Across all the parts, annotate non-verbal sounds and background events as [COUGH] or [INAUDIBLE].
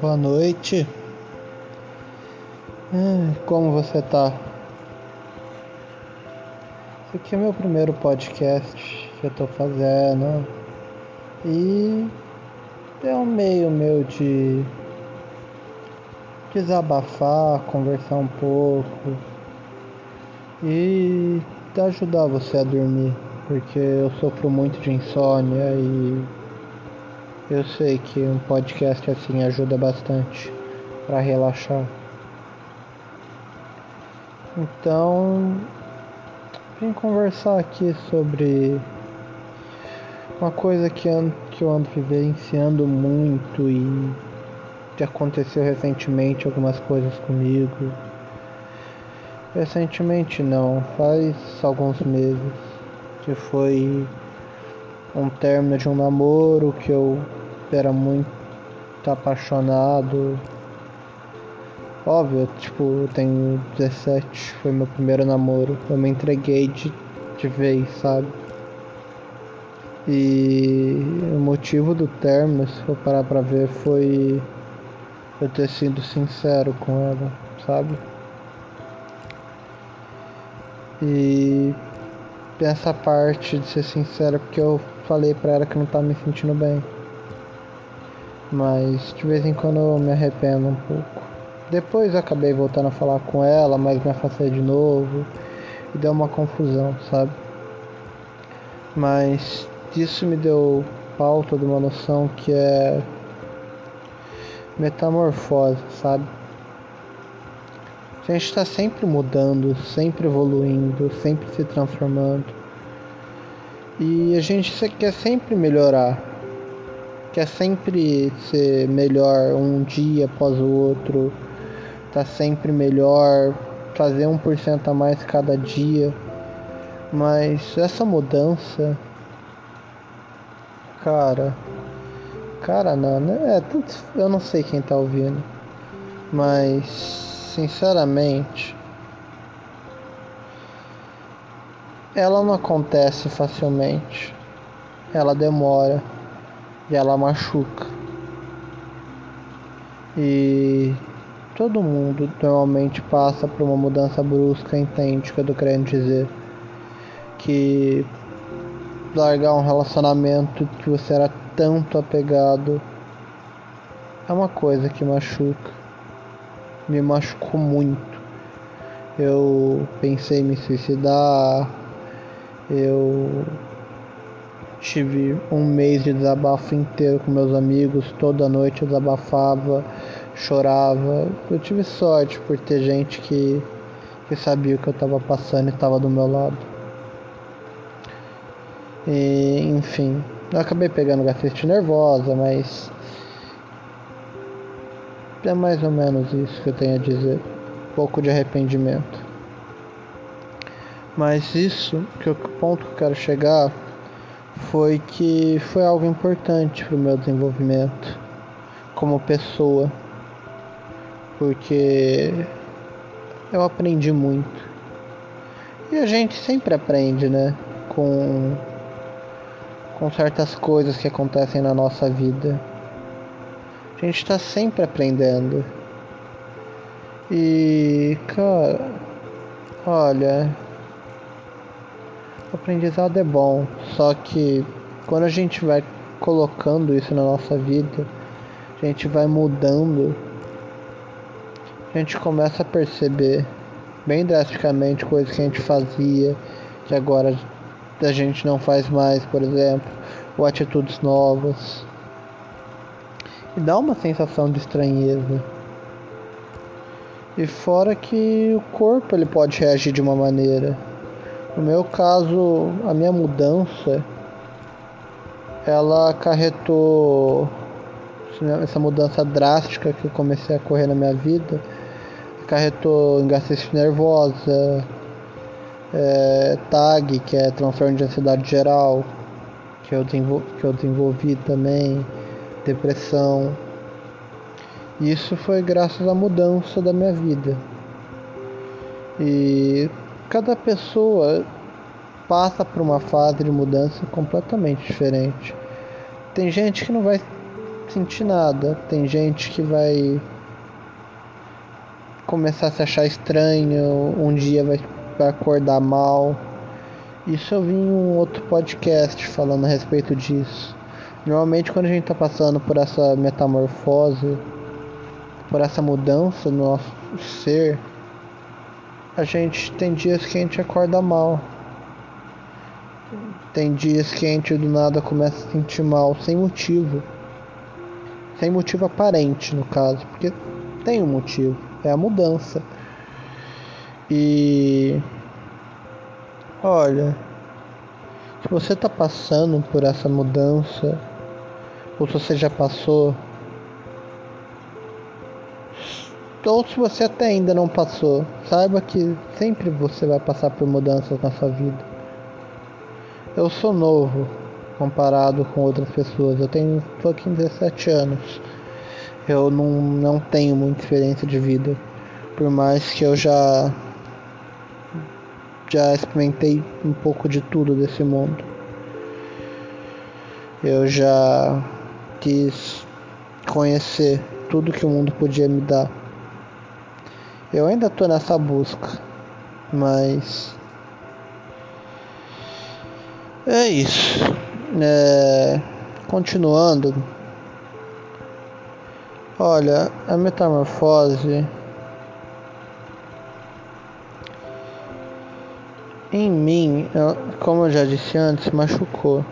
Boa noite. Como você tá? Esse aqui é meu primeiro podcast que eu tô fazendo. E é um meio meu de desabafar, conversar um pouco e ajudar você a dormir, porque eu sofro muito de insônia e eu sei que um podcast assim ajuda bastante para relaxar. Então, vim conversar aqui sobre uma coisa que, que eu ando vivenciando muito e que aconteceu recentemente algumas coisas comigo. Recentemente não, faz alguns meses que foi um término de um namoro que eu era muito apaixonado. Óbvio, tipo, eu tenho 17, foi meu primeiro namoro. Eu me entreguei de, de vez, sabe? E o motivo do término, se for parar pra ver, foi eu ter sido sincero com ela, sabe? E essa parte de ser sincero porque eu falei pra ela que não tava me sentindo bem. Mas de vez em quando eu me arrependo um pouco. Depois acabei voltando a falar com ela, mas me afastei de novo. E deu uma confusão, sabe? Mas isso me deu pauta de uma noção que é metamorfose, sabe? A gente está sempre mudando, sempre evoluindo, sempre se transformando. E a gente quer sempre melhorar, quer sempre ser melhor um dia após o outro, tá sempre melhor, fazer 1% a mais cada dia. Mas essa mudança, cara, cara não, né? É, eu não sei quem tá ouvindo, mas sinceramente ela não acontece facilmente. Ela demora e ela machuca. E todo mundo normalmente passa por uma mudança brusca, entende o que eu tô querendo dizer. Que largar um relacionamento que você era tanto apegado é uma coisa que machuca. Me machucou muito. Eu pensei em me suicidar, eu tive um mês de desabafo inteiro com meus amigos, toda noite eu desabafava, chorava. Eu tive sorte por ter gente que, que sabia o que eu estava passando e estava do meu lado. E, enfim, eu acabei pegando gastrite nervosa, mas é mais ou menos isso que eu tenho a dizer. Um pouco de arrependimento. Mas isso, que o ponto que eu quero chegar foi que foi algo importante para o meu desenvolvimento como pessoa, porque eu aprendi muito. E a gente sempre aprende, né? Com, com certas coisas que acontecem na nossa vida. A gente está sempre aprendendo. E, cara, olha, o aprendizado é bom, só que quando a gente vai colocando isso na nossa vida, a gente vai mudando, a gente começa a perceber bem drasticamente coisas que a gente fazia, que agora a gente não faz mais, por exemplo, ou atitudes novas. E dá uma sensação de estranheza. E fora que o corpo ele pode reagir de uma maneira. No meu caso, a minha mudança ela acarretou essa mudança drástica que eu comecei a correr na minha vida acarretou em gastrite nervosa, é, TAG, que é transtorno de ansiedade geral, que eu, que eu desenvolvi também, depressão. Isso foi graças à mudança da minha vida. E cada pessoa passa por uma fase de mudança completamente diferente. Tem gente que não vai sentir nada, tem gente que vai começar a se achar estranho, um dia vai, acordar mal. Isso eu vi em um outro podcast falando a respeito disso. Normalmente quando a gente está passando por essa metamorfose, por essa mudança no nosso ser, a gente tem dias que a gente acorda mal. Tem dias que a gente do nada começa a se sentir mal sem motivo. Sem motivo aparente, no caso, porque tem um motivo, é a mudança. E olha, se você está passando por essa mudança, ou se você já passou, ou se você até ainda não passou, saiba que sempre você vai passar por mudanças na sua vida. Eu sou novo comparado com outras pessoas. Eu tenho fucking 17 anos. Eu não, não tenho muita experiência de vida. Por mais que eu já já experimentei um pouco de tudo desse mundo. Eu já quis conhecer tudo que o mundo podia me dar. Eu ainda tô nessa busca, mas é isso. É... Continuando. Olha, a metamorfose em mim, como eu já disse antes, machucou.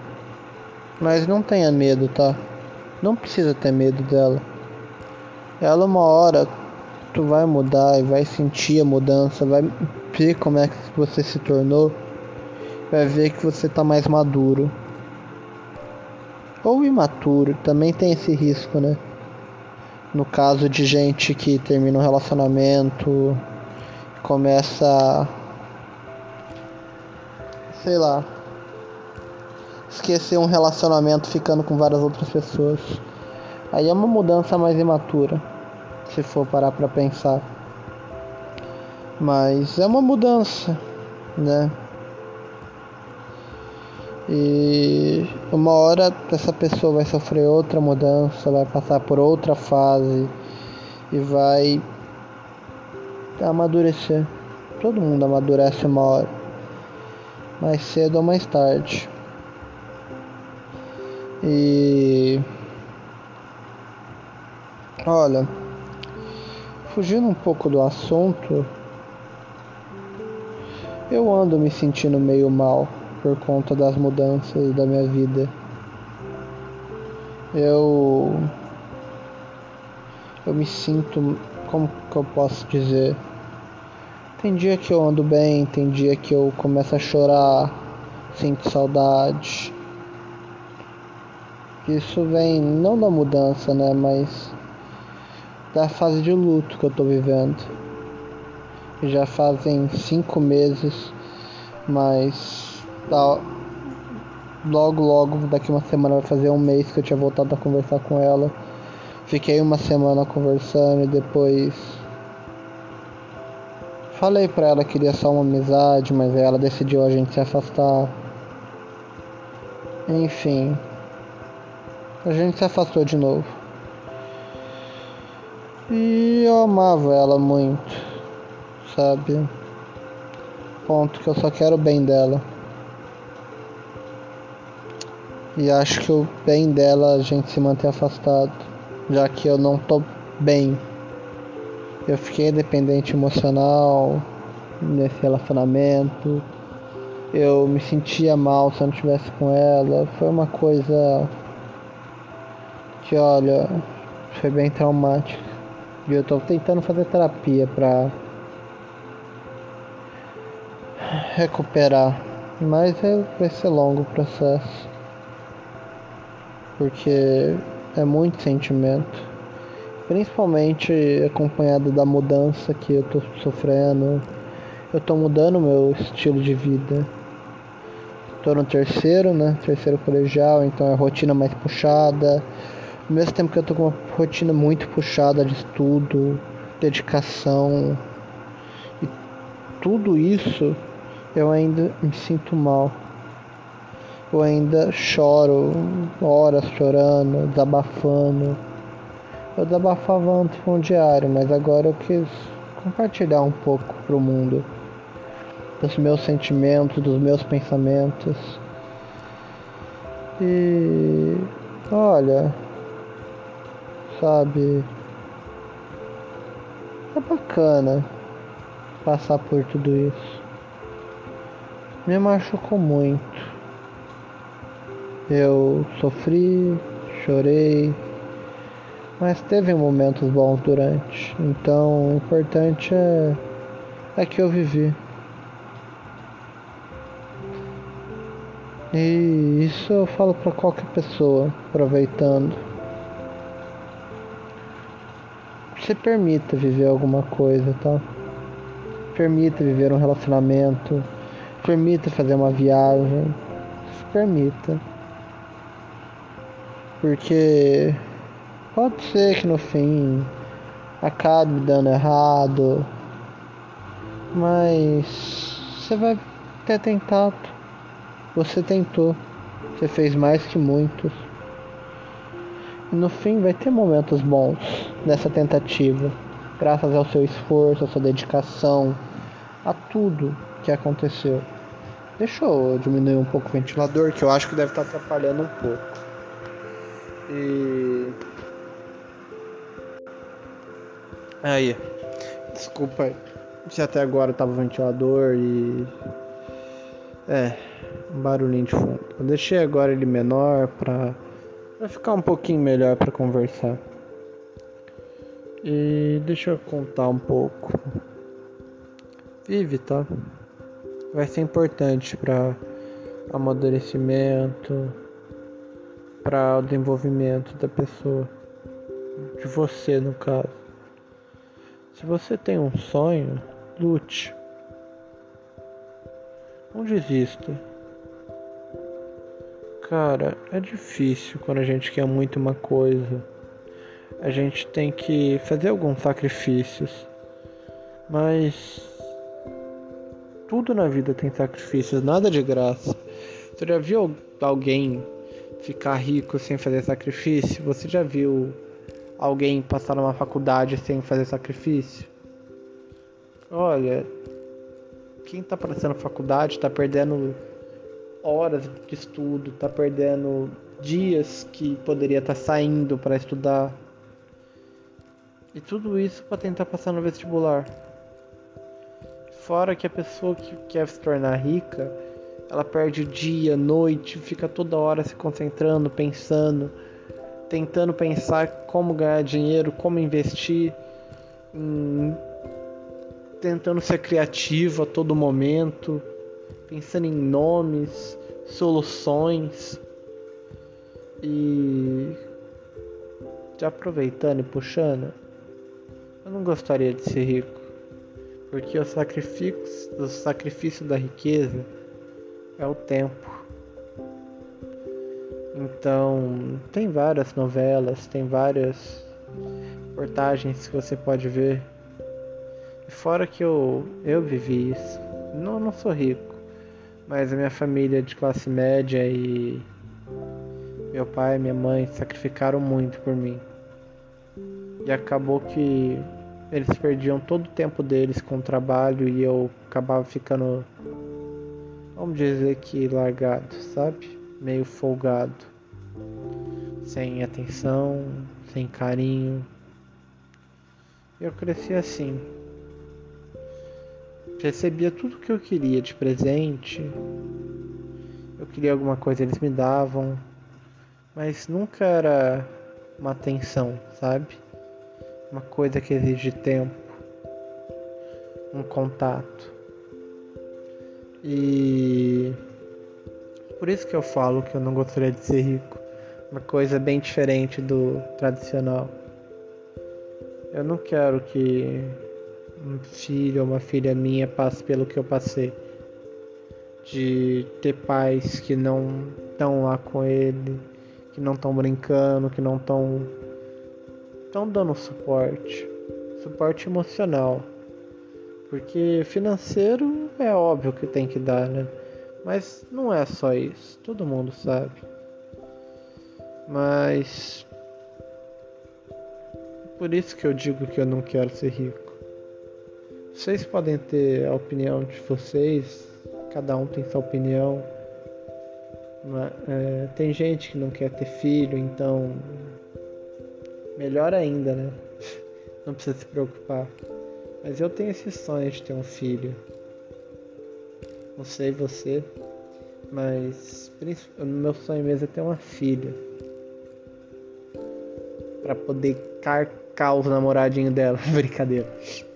Mas não tenha medo, tá? Não precisa ter medo dela. Ela uma hora tu vai mudar e vai sentir a mudança, vai ver como é que você se tornou vai ver que você está mais maduro. Ou imaturo, também tem esse risco, né? No caso de gente que termina um relacionamento, começa sei lá, esquecer um relacionamento ficando com várias outras pessoas. Aí é uma mudança mais imatura, se for parar para pensar. Mas é uma mudança, né? E uma hora essa pessoa vai sofrer outra mudança, vai passar por outra fase e vai amadurecer. Todo mundo amadurece uma hora, mais cedo ou mais tarde. E olha, fugindo um pouco do assunto, eu ando me sentindo meio mal por conta das mudanças da minha vida. Eu eu me sinto como que eu posso dizer? Tem dia que eu ando bem, tem dia que eu começo a chorar, sinto saudade. Isso vem não da mudança, né, mas da fase de luto que eu tô vivendo. Já fazem cinco meses, mas Tá, logo, logo, daqui uma semana vai fazer um mês que eu tinha voltado a conversar com ela. Fiquei uma semana conversando e depois falei pra ela que queria só uma amizade, mas ela decidiu a gente se afastar. Enfim, a gente se afastou de novo. E eu amava ela muito, sabe? Ponto que eu só quero o bem dela. E acho que o bem dela a gente se manter afastado, já que eu não tô bem. Eu fiquei dependente emocional nesse relacionamento. Eu me sentia mal se eu não estivesse com ela. Foi uma coisa que, olha, foi bem traumática. E eu tô tentando fazer terapia pra recuperar. Mas é, vai ser longo o processo porque é muito sentimento, principalmente acompanhado da mudança que eu tô sofrendo. Eu tô mudando meu estilo de vida. Tô no terceiro, né? Terceiro colegial, então é rotina mais puxada. Ao mesmo tempo que eu tô com uma rotina muito puxada de estudo, dedicação. E tudo isso eu ainda me sinto mal. Eu ainda choro, horas chorando, desabafando. Eu desabafava antes com o diário, mas agora eu quis compartilhar um pouco pro mundo dos meus sentimentos, dos meus pensamentos. E olha, sabe, é bacana passar por tudo isso. Me machucou muito. Eu sofri, chorei, mas teve momentos bons durante. Então o importante é, é que eu vivi. E isso eu falo para qualquer pessoa, aproveitando. Se permita viver alguma coisa, tá? Permita viver um relacionamento, permita fazer uma viagem, se permita. Porque pode ser que no fim acabe dando errado, mas você vai ter tentado. Você tentou, você fez mais que muitos. No fim vai ter momentos bons nessa tentativa, graças ao seu esforço, à sua dedicação, a tudo que aconteceu. Deixa eu diminuir um pouco o ventilador, que eu acho que deve estar atrapalhando um pouco. E. Aí, desculpa se até agora tava o ventilador e. É, um barulhinho de fundo. Eu deixei agora ele menor pra, pra ficar um pouquinho melhor para conversar. E deixa eu contar um pouco. Vive, tá? Vai ser importante para amadurecimento, para o desenvolvimento da pessoa, de você no caso. Se você tem um sonho, lute. Não desista. Cara, é difícil quando a gente quer muito uma coisa. A gente tem que fazer alguns sacrifícios. Mas tudo na vida tem sacrifícios, nada de graça. Você já viu alguém ficar rico sem fazer sacrifício? Você já viu alguém passar numa faculdade sem fazer sacrifício? Olha, quem tá passando faculdade tá perdendo horas de estudo, tá perdendo dias que poderia estar tá saindo para estudar. E tudo isso para tentar passar no vestibular. Fora que a pessoa que quer se tornar rica, ela perde dia, noite, fica toda hora se concentrando, pensando, tentando pensar como ganhar dinheiro, como investir, tentando ser criativo a todo momento pensando em nomes, soluções e já aproveitando e puxando, eu não gostaria de ser rico, porque o sacrifício, o sacrifício da riqueza é o tempo. Então, tem várias novelas, tem várias reportagens que você pode ver. E fora que eu, eu vivi isso. Não, não sou rico mas a minha família de classe média e meu pai e minha mãe sacrificaram muito por mim. E acabou que eles perdiam todo o tempo deles com o trabalho e eu acabava ficando, vamos dizer que largado, sabe? Meio folgado. Sem atenção, sem carinho. Eu cresci assim recebia tudo que eu queria de presente. Eu queria alguma coisa, eles me davam. Mas nunca era uma atenção, sabe? Uma coisa que exige tempo. Um contato. E por isso que eu falo que eu não gostaria de ser rico. Uma coisa bem diferente do tradicional. Eu não quero que um filho ou uma filha minha passe pelo que eu passei. De ter pais que não estão lá com ele, que não estão brincando, que não estão estão dando suporte, suporte emocional. Porque financeiro é óbvio que tem que dar, né? Mas não é só isso, todo mundo sabe. Mas por isso que eu digo que eu não quero ser rico. Vocês podem ter a opinião de vocês, cada um tem sua opinião. Mas, é, tem gente que não quer ter filho, então melhor ainda, né? [LAUGHS] Não precisa se preocupar. Mas eu tenho esse sonho de ter um filho. Não sei você, mas o meu sonho mesmo é ter uma filha. Para poder carcar os namoradinhos dela. [LAUGHS] Brincadeira.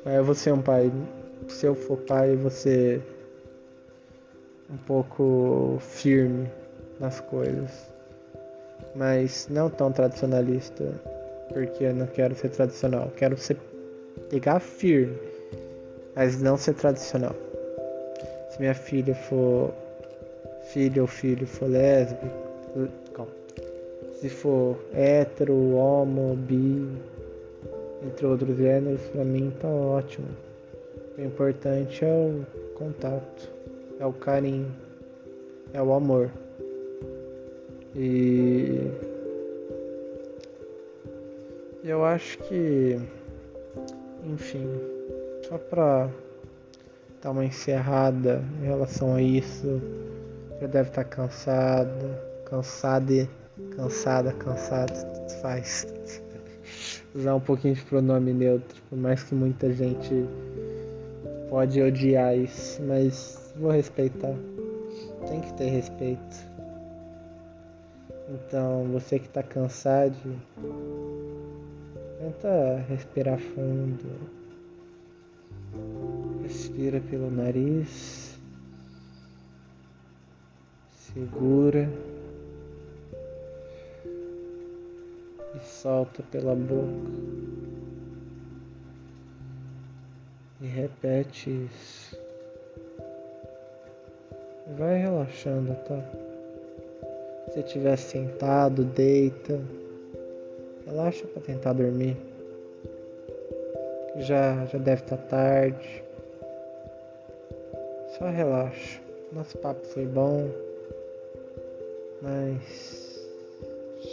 Eu vou ser um pai. Se eu for pai, vou ser um pouco firme nas coisas. Mas não tão tradicionalista. Porque eu não quero ser tradicional. Quero ser pegar firme. Mas não ser tradicional. Se minha filha for filha ou filho for lésbico, se for hétero, homo, bi, entre outros gêneros, pra mim tá ótimo. O importante é o contato, é o carinho, é o amor. E eu acho que, enfim, só pra dar uma encerrada em relação a isso, já deve estar tá cansada, cansada, cansada, cansada, faz usar um pouquinho de pronome neutro, por mais que muita gente pode odiar isso, mas vou respeitar. Tem que ter respeito. Então, você que está cansado, tenta respirar fundo. Respira pelo nariz. Segura. Solta pela boca. E repete isso. Vai relaxando, tá? Se estiver sentado, deita. Relaxa para tentar dormir. Já, já deve estar tá tarde. Só relaxa. Nosso papo foi bom. Mas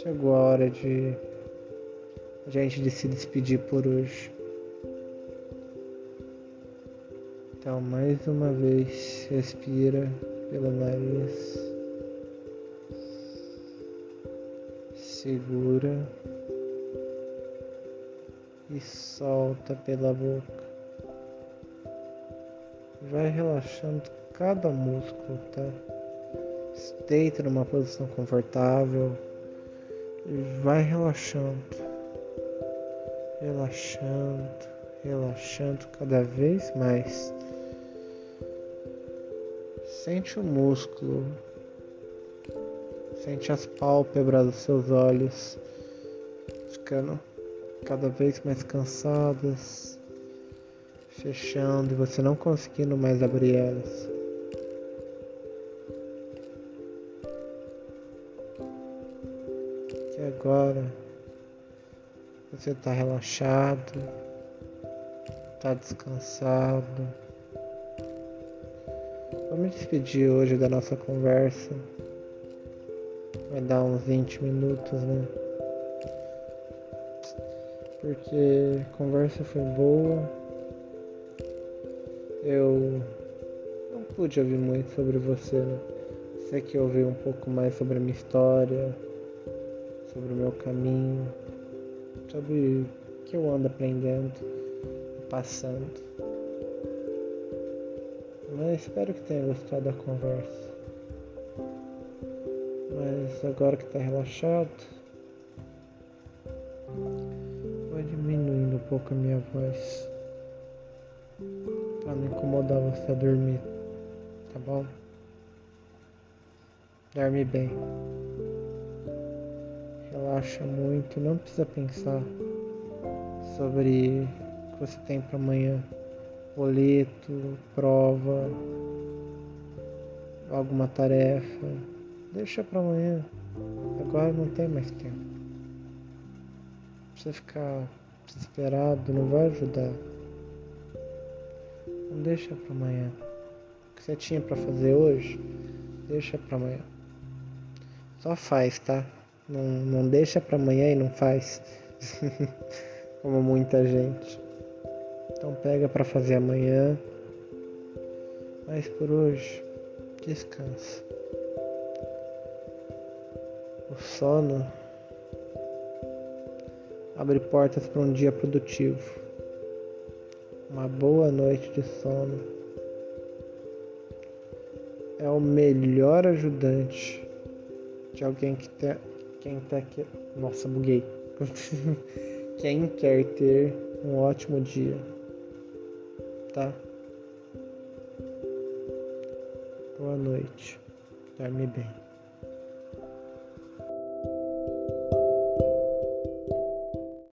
chegou a hora de gente de se despedir por hoje. Então, mais uma vez, respira pelo nariz, segura e solta pela boca. Vai relaxando cada músculo, tá? Deita numa posição confortável e vai relaxando, relaxando, relaxando cada vez mais. Sente o músculo, sente as pálpebras dos seus olhos ficando cada vez mais cansadas, fechando e você não conseguindo mais abrir elas. E agora você está relaxado, está descansado. Vamos despedir hoje da nossa conversa. Vai dar uns 20 minutos, né? porque a conversa foi boa. Eu não pude ouvir muito sobre você, né? Você que ouviu um pouco mais sobre a minha história, sobre o meu caminho, sobre o que eu ando aprendendo passando. Mas espero que tenha gostado da conversa. Mas agora que tá relaxado, diminuindo um pouco a minha voz para não incomodar você a dormir, tá bom? Dorme bem. Relaxa muito, não precisa pensar sobre o que você tem para amanhã. Boleto, prova, alguma tarefa. Deixa para amanhã. Agora não tem mais tempo. Você ficar desesperado não vai ajudar. Não deixa para amanhã. você tinha para fazer hoje, deixa para amanhã. Só faz, tá? Não, não deixa para amanhã e não faz. [LAUGHS] Como muita gente. Então pega para fazer amanhã. Mas por hoje, descansa. O sono abre portas para um dia produtivo. Uma boa noite de sono é o melhor ajudante de alguém que tá, quem tá aqui. Nossa, buguei. [LAUGHS] quem quer ter um ótimo dia, tá? Boa noite. Dorme bem.